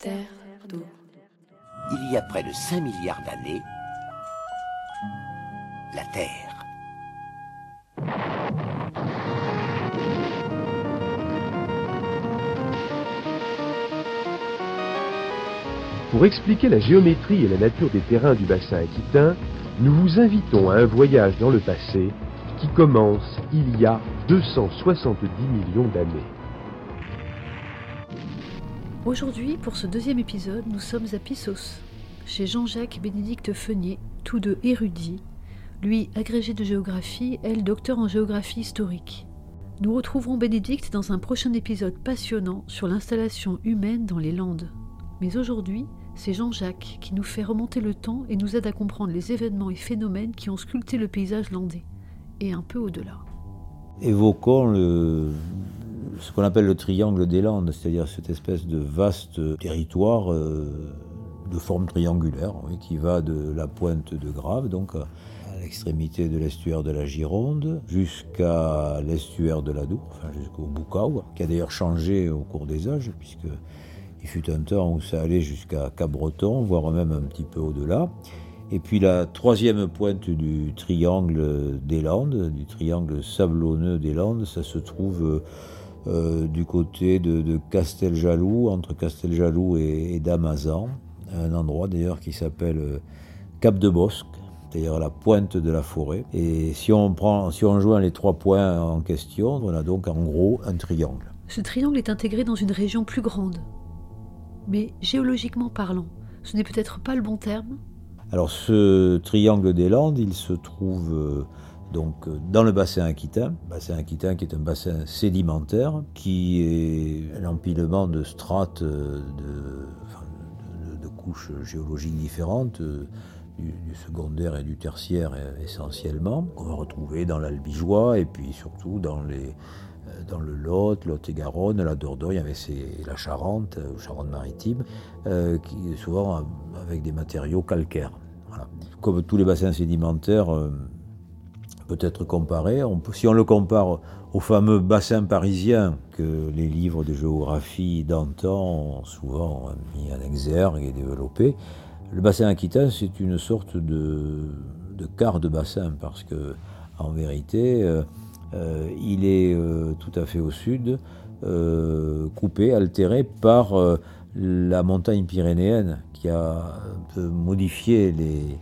terre d'eau. Il y a près de 5 milliards d'années, la Terre. Pour expliquer la géométrie et la nature des terrains du bassin aquitain, nous vous invitons à un voyage dans le passé qui commence il y a 270 millions d'années. Aujourd'hui, pour ce deuxième épisode, nous sommes à Pissos, chez Jean-Jacques et Bénédicte Feunier, tous deux érudits, lui agrégé de géographie, elle docteur en géographie historique. Nous retrouverons Bénédicte dans un prochain épisode passionnant sur l'installation humaine dans les Landes. Mais aujourd'hui, c'est Jean-Jacques qui nous fait remonter le temps et nous aide à comprendre les événements et phénomènes qui ont sculpté le paysage landais, et un peu au-delà. Évoquons le, ce qu'on appelle le triangle des Landes, c'est-à-dire cette espèce de vaste territoire euh, de forme triangulaire qui va de la pointe de Grave, donc à l'extrémité de l'estuaire de la Gironde, jusqu'à l'estuaire de la Dour, enfin jusqu'au Boucau, qui a d'ailleurs changé au cours des âges, puisque il fut un temps où ça allait jusqu'à Cap-Breton, voire même un petit peu au-delà. Et puis la troisième pointe du triangle des Landes, du triangle sablonneux des Landes, ça se trouve euh, du côté de, de, Casteljaloux, entre Casteljaloux et, et Damazan, un endroit d'ailleurs qui s'appelle euh, Cap de Bosque, c'est-à-dire la pointe de la forêt. Et si on, prend, si on joint les trois points en question, on a donc en gros un triangle. Ce triangle est intégré dans une région plus grande, mais géologiquement parlant, ce n'est peut-être pas le bon terme? Alors ce triangle des Landes, il se trouve euh, donc dans le bassin aquitain, bassin aquitain qui est un bassin sédimentaire, qui est un empilement de strates de, enfin, de, couches géologiques différentes, euh, du, secondaire et du tertiaire essentiellement, qu'on va retrouver dans l'Albigeois et puis surtout dans le Lot, Lot-et-Garonne, la Dordogne, avec la Charente, Charente-Maritime, euh, qui souvent avec des matériaux calcaires. Comme tous les bassins sédimentaires, euh, peut être comparé. Si on le compare au fameux bassin parisien que les livres de géographie d'antan ont souvent mis en exergue et développé, le bassin aquitain, c'est une sorte de, de, quart de bassin parce que, en vérité, euh, euh, il est euh, tout à fait au sud, coupé, altéré par la montagne pyrénéenne qui a un peu modifié les,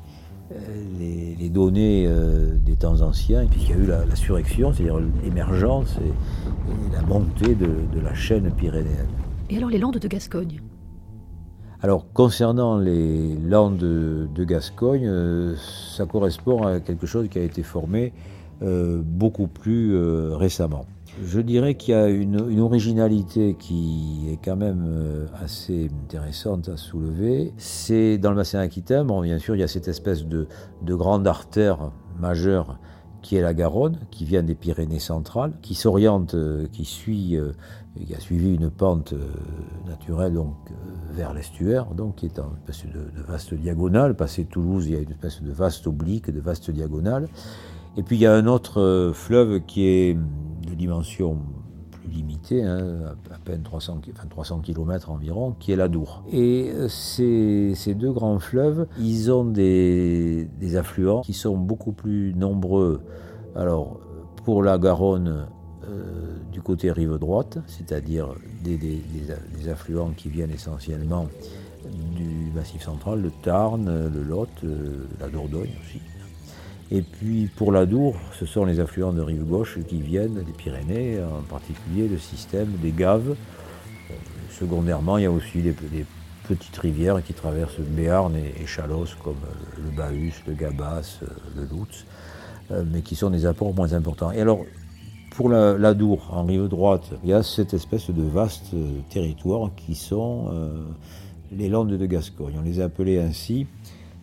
les, les, données euh, des temps anciens, et puis il y a eu la, la surrection, c'est-à-dire l'émergence et, et, la montée de, de, la chaîne pyrénéenne. Et alors les Landes de Gascogne? Alors concernant les Landes de, Gascogne, euh, ça correspond à quelque chose qui a été formé euh, beaucoup plus récemment. Je dirais qu'il y a une, originalité qui est quand même euh, assez intéressante à soulever. C'est dans le bassin aquitain, bien sûr, il y a cette espèce de, de grande artère majeure qui est la Garonne, qui vient des Pyrénées centrales, qui s'oriente, qui suit, qui a suivi une pente naturelle donc vers l'estuaire, donc qui est une espèce de, de vaste diagonale. Passé Toulouse, il y a une espèce de vaste oblique, de vaste diagonale. Et puis il y a un autre fleuve qui est dimension plus limitée, hein, à peine 300, enfin 300 km environ, qui est la Dour. Et ces, ces, deux grands fleuves, ils ont des, affluents qui sont beaucoup plus nombreux. Alors, pour la Garonne, euh, du côté rive droite, c'est-à-dire des, affluents qui viennent essentiellement du Massif central, le Tarn, le Lot, euh, la Dordogne aussi. Et puis pour la Dour, ce sont les affluents de rive gauche qui viennent des Pyrénées, en particulier le système des Gaves. Secondairement, il y a aussi des, petites rivières qui traversent Béarn et, et Chalos, comme le Bahus, le Gabas, le Loutz, mais qui sont des apports moins importants. Et alors, pour la, la, Dour, en rive droite, il y a cette espèce de vaste territoire qui sont euh, les Landes de Gascogne. On les a appelés ainsi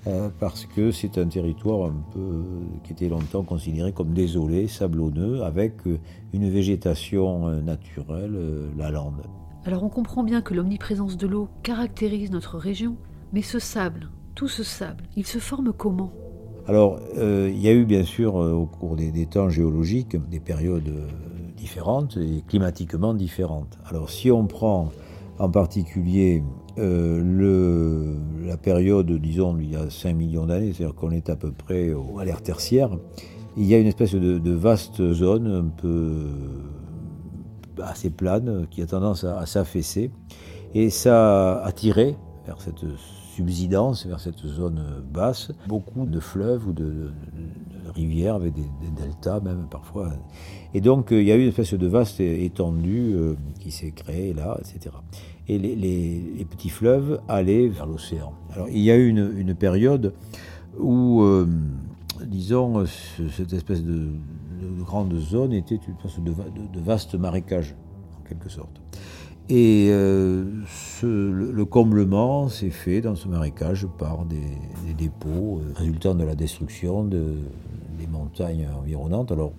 euh, parce que c'est un territoire un peu qui était longtemps considéré comme désolé, sablonneux, avec euh, une végétation euh, naturelle, la lande. Alors on comprend bien que l'omniprésence de l'eau caractérise notre région, mais ce sable, tout ce sable, il se forme comment? Alors euh, il y a eu bien sûr au cours des, des temps géologiques des périodes différentes et climatiquement différentes. Alors si on prend en particulier le, la période, disons, il y a 5 millions d'années, c'est-à-dire qu'on est à peu près à l'ère tertiaire, il y a une espèce de, de vaste zone un peu assez plane qui a tendance à, s'affaisser. Et ça a attiré vers cette subsidence, vers cette zone basse, beaucoup de fleuves ou de, rivières avec des, deltas même parfois. Et donc il y a eu une espèce de vaste étendue euh, qui s'est créée là, etc. Et les, petits fleuves allaient vers l'océan. Alors il y a eu une, période où, euh, disons, cette espèce de, de grande zone était une sorte de, vaste marécage, en quelque sorte. Et euh, le, comblement s'est fait dans ce marécage par des, dépôts euh, résultant de la destruction de, des montagnes environnantes, alors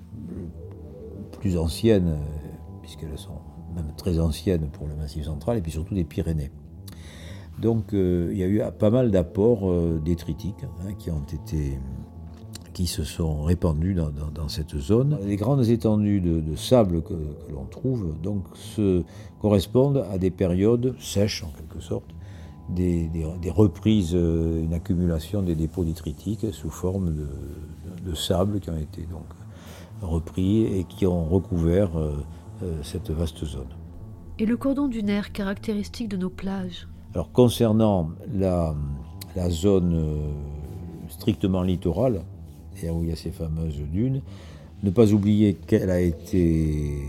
plus anciennes, euh, puisqu'elles sont même très anciennes pour le Massif central, et puis surtout des Pyrénées. Donc il y a eu pas mal d'apports détritiques hein, qui ont été qui se sont répandus dans, cette zone. Les grandes étendues de, sable que, l'on trouve donc se correspondent à des périodes sèches en quelque sorte, des, reprises, euh, une accumulation des dépôts détritiques sous forme de, sable qui ont été donc repris et qui ont recouvert euh, euh, cette vaste zone. Et le cordon dunaire caractéristique de nos plages? Alors concernant la, la zone strictement littorale, et où il y a ces fameuses dunes. Ne pas oublier qu'elle a été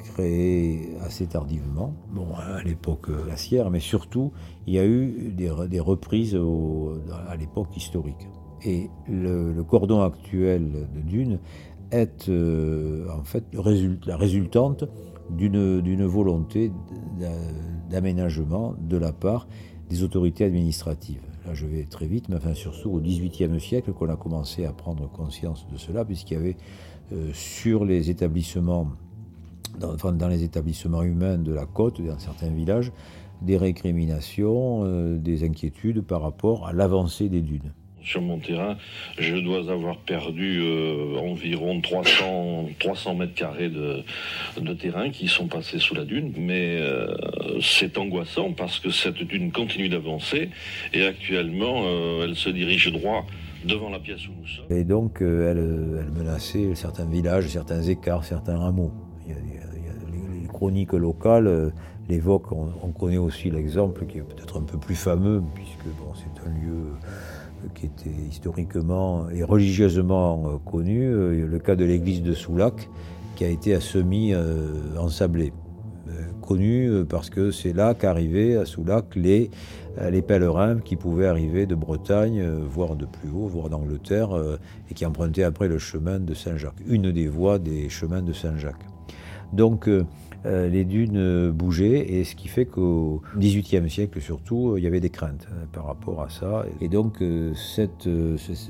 créée assez tardivement, bon, à l'époque glaciaire, mais surtout, il y a eu des, reprises à l'époque historique. Et le, cordon actuel de dunes est euh, en fait la résultante d'une volonté d'aménagement de la part des autorités administratives là je vais très vite, mais enfin surtout au XVIIIe siècle qu'on a commencé à prendre conscience de cela, puisqu'il y avait euh, sur les établissements, dans, les établissements humains de la côte, dans certains villages, des récriminations, euh, des inquiétudes par rapport à l'avancée des dunes. Sur mon terrain, je dois avoir perdu euh, environ 300, 300 mètres carrés de, de, terrain qui sont passés sous la dune, mais euh, c'est angoissant parce que cette dune continue d'avancer et actuellement euh, elle se dirige droit devant la pièce où nous sommes. Et donc elle, menaçait certains villages, certains écarts, certains a, les, chroniques locales l'évoquent, on, on, connaît aussi l'exemple qui est peut-être un peu plus fameux puisque bon, c'est un lieu qui était historiquement et religieusement euh, connu, euh, le cas de l'église de Soulac, qui a été à semi euh, ensablé. Connu parce que c'est là qu'arrivaient à Soulac les, les pèlerins qui pouvaient arriver de Bretagne, voire de plus haut, voire d'Angleterre, et qui empruntaient après le chemin de Saint-Jacques, une des voies des chemins de Saint-Jacques. Donc euh, les dunes bougeaient, et ce qui fait qu'au XVIIIe siècle surtout, il y avait des craintes euh, par rapport à ça. Et donc euh, cette,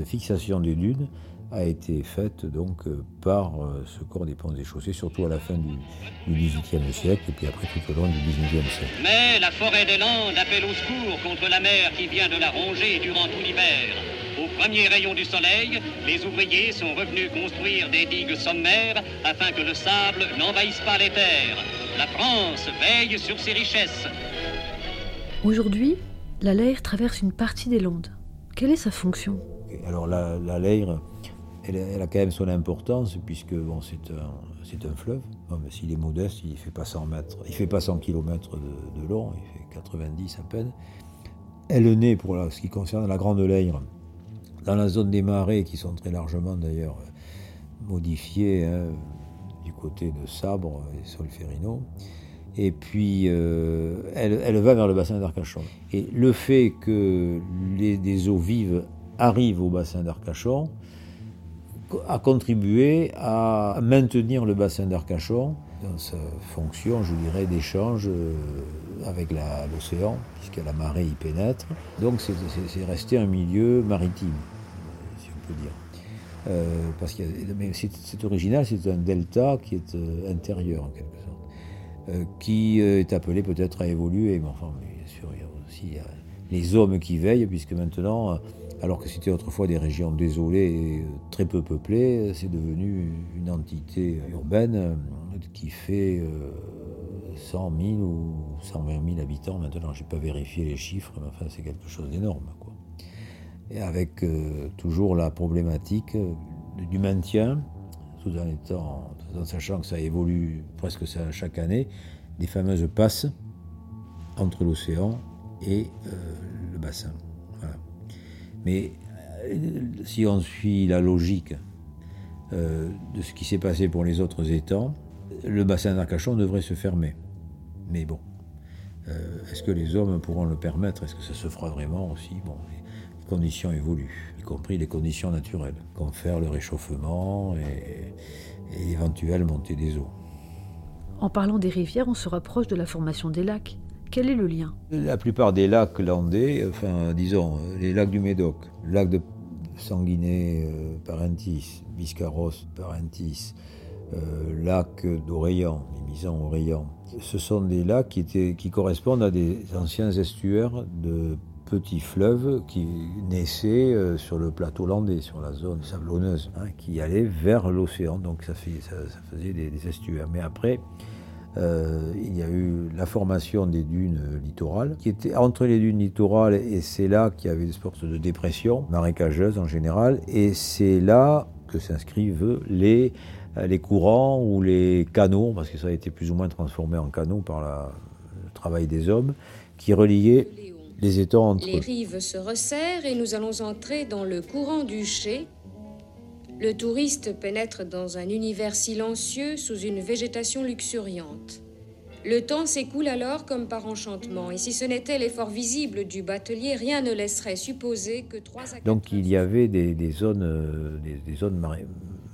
fixation des dunes a été faite donc par ce corps des ponts et chaussées, surtout à la fin du, XVIIIe siècle et puis après tout au long du XIXe siècle. Mais la forêt des Landes appelle au secours contre la mer qui vient de la ronger durant tout l'hiver. Au premier rayon du soleil, les ouvriers sont revenus construire des digues sommaires afin que le sable n'envahisse pas les terres. La France veille sur ses richesses. Aujourd'hui, la Leyre traverse une partie des Landes. Quelle est sa fonction? Alors la, la Leyre, elle, a quand même son importance puisque bon, c'est un, un, fleuve. s'il est modeste, il ne fait pas 100 mètres, il fait pas 100 km de, de, long, il fait 90 à peine. Elle naît, pour ce qui concerne la Grande Leyre, dans la zone des marais, qui sont très largement d'ailleurs modifiés hein, du côté de Sabre et Solferino. Et puis, euh, elle, va vers le bassin d'Arcachon. Et le fait que les, des eaux vives arrivent au bassin d'Arcachon a contribué à maintenir le bassin d'Arcachon dans sa fonction, je dirais, d'échange euh, avec l'océan, puisque la marée y pénètre. Donc c'est resté un milieu maritime, si on peut dire. Euh, parce que c'est original, c'est un delta qui est euh, intérieur en quelque sorte, qui est appelé peut-être à évoluer, mais enfin, bien sûr, il y a aussi les hommes qui veillent, puisque maintenant, alors que c'était autrefois des régions désolées et très peu peuplées, c'est devenu une entité urbaine qui fait 100 000 ou 120 000 habitants maintenant. Je n'ai pas vérifié les chiffres, mais enfin, c'est quelque chose d'énorme. Et avec euh, toujours la problématique euh, du maintien, tout en, étant, en sachant que ça évolue presque chaque année, des fameuses passes entre l'océan et euh, le bassin. Mais si on suit la logique de ce qui s'est passé pour les autres étangs, le bassin d'Arcachon devrait se fermer. Mais bon, est-ce que les hommes pourront le permettre? Est-ce que ça se fera vraiment aussi? Bon, conditions évoluent, y compris les conditions naturelles, comme faire le réchauffement et, et éventuelle montée des eaux. En parlant des rivières, on se rapproche de la formation des lacs. Quel est le lien? La plupart des lacs landais, enfin disons les lacs du Médoc, le lac de Sanguinet, euh, Parentis, Biscarros, Parentis, euh, lac d'Oreillan, les Misons Oreillan, ce sont des lacs qui, correspondent à des anciens estuaires de petit fleuve qui naissait euh, sur le plateau landais, sur la zone sablonneuse, hein, qui allait vers l'océan. Donc ça, faisait des, estuaires. Mais après, euh, il y a eu la formation des dunes littorales, qui étaient entre les dunes littorales et c'est là qu'il y avait des sortes de dépression marécageuse en général. Et c'est là que s'inscrivent les, les courants ou les canaux, parce que ça a été plus ou moins transformé en canaux par le travail des hommes, qui reliaient les étangs entre Les rives se resserrent et nous allons entrer dans le courant du Ché. Le touriste pénètre dans un univers silencieux sous une végétation luxuriante. Le temps s'écoule alors comme par enchantement, et si ce n'était l'effort visible du batelier, rien ne laisserait supposer que trois Donc il y avait des, zones, euh, des, zones marécageuses,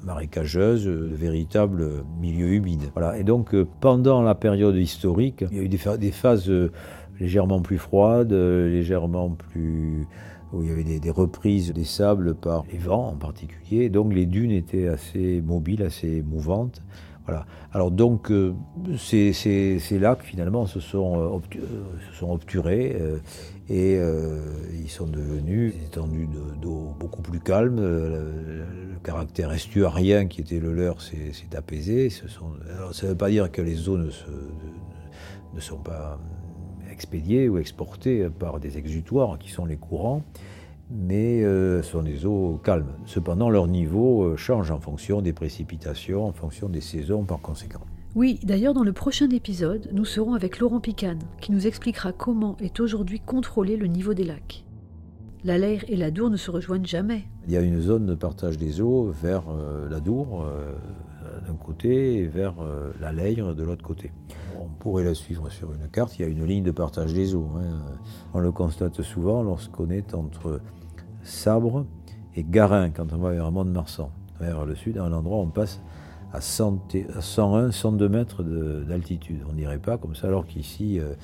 de véritables milieux humides. Voilà. Et donc euh, pendant la période historique, il y a eu des, phases euh, légèrement plus froide, euh, légèrement plus où il y avait des, reprises des sables par les vents en particulier. Donc les dunes étaient assez mobiles, assez mouvantes. Voilà. Alors donc euh, ces, lacs finalement se sont, euh, se sont obturés et ils sont devenus des étendues d'eau beaucoup plus calmes. Le, caractère estuarien qui était le leur s'est apaisé. Sont, ça ne veut pas dire que les eaux ne, sont pas expédiés ou exportés par des exutoires qui sont les courants, mais euh, ce sont des eaux calmes. Cependant, leur niveau euh, change en fonction des précipitations, en fonction des saisons par conséquent. Oui, d'ailleurs dans le prochain épisode, nous serons avec Laurent Picane, qui nous expliquera comment est aujourd'hui contrôlé le niveau des lacs. La Laire et la Dour ne se rejoignent jamais. Il y a une zone de partage des eaux vers euh, la Dour d'un côté et vers la Leyre de l'autre côté on pourrait la suivre sur une carte. Il y a une ligne de partage des eaux. Hein. On le constate souvent lorsqu'on est entre Sabre et Garin, quand on va vers Mont-de-Marsan. Vers le sud, à un endroit, on passe à, 101, 102 mètres d'altitude. On n'irait pas comme ça, alors qu'ici, euh,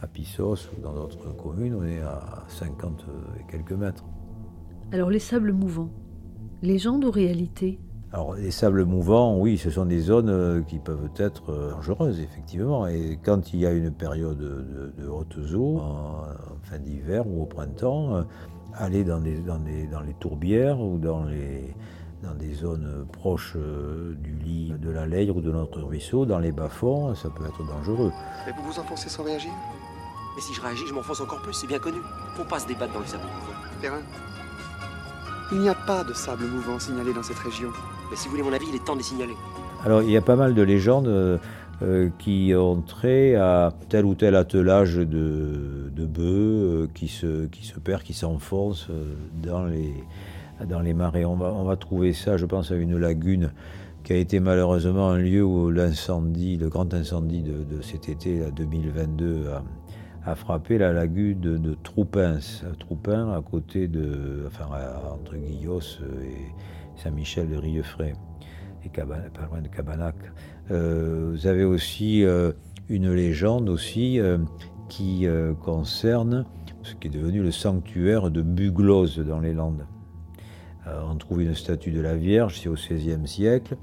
à Pissos ou dans d'autres communes, on est à 50 et quelques mètres. Alors les sables mouvants, légende ou réalité? Alors les sables mouvants, oui, ce sont des zones euh, qui peuvent être euh, dangereuses, effectivement. Et quand il y a une période de, hautes eaux, en, fin d'hiver ou au printemps, aller dans, dans, dans, les tourbières ou dans, les, dans des zones proches du lit de la Leyre ou de notre ruisseau, dans les bas-fonds, ça peut être dangereux. Mais vous vous enfoncez sans réagir? Mais si je réagis, je m'enfonce encore plus, c'est bien connu. Faut pas se débattre dans les sables mouvants. Perrin il n'y a pas de sable mouvant signalé dans cette région. Mais si vous voulez mon avis, il est temps de les signaler. Alors, il y a pas mal de légendes euh, euh, qui ont trait à tel ou tel attelage de, de bœufs euh, qui, se, qui se perd, qui s'enfonce dans les, dans les marais. On va, trouver ça, je pense, à une lagune qui a été malheureusement un lieu où l'incendie, le grand incendie de, cet été 2022 a, frappé la lagune de, de Troupins, Troupin à côté de, enfin entre Guillos et Saint-Michel de Rieuffray et pas loin de Cabanac. Euh, vous avez aussi euh, une légende aussi euh, qui concerne ce qui est devenu le sanctuaire de Bugloz dans les Landes. On trouve une statue de la Vierge, c'est au XVIe siècle,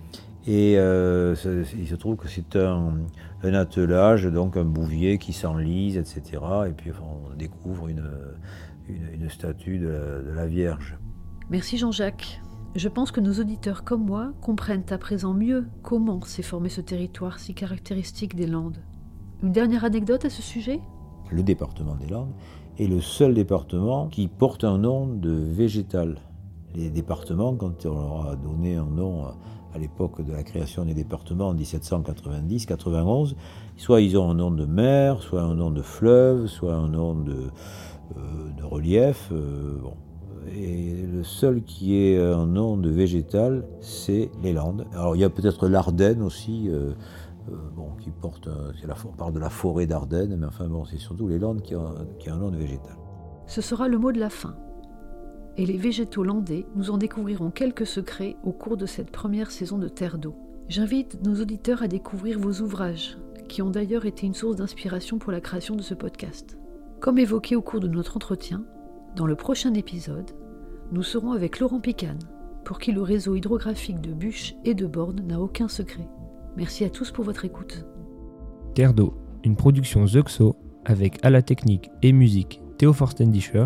et il se trouve que c'est un, un attelage, donc un bouvier qui s'enlise, etc. Et puis on découvre une, une, statue de la, Vierge. Merci Jean-Jacques. Je pense que nos auditeurs comme moi comprennent à présent mieux comment s'est formé ce territoire si caractéristique des Landes. Une dernière anecdote à ce sujet? Le département des Landes est le seul département qui porte un nom de végétal. Les départements, quand on leur a donné un nom à l'époque de la création des départements en 1790-91, soit ils ont un nom de mer, soit un nom de fleuve, soit un nom de, euh, relief. Euh. Et le seul qui est un nom de végétal, c'est les Landes. Alors il y a peut-être l'Ardenne aussi. Euh, qui porte, on parle de la forêt d'Ardenne, mais enfin c'est surtout les Landes qui ont, qui ont un nom de végétal. Ce sera le mot de la fin et les végétaux landais, nous en découvrirons quelques secrets au cours de cette première saison de Terre d'eau. J'invite nos auditeurs à découvrir vos ouvrages, qui ont d'ailleurs été une source d'inspiration pour la création de ce podcast. Comme évoqué au cours de notre entretien, dans le prochain épisode, nous serons avec Laurent Picane, pour qui le réseau hydrographique de bûches et de bornes n'a aucun secret. Merci à tous pour votre écoute. Terre d'eau, une production Zuxo avec à la technique et musique Théo Forstendischer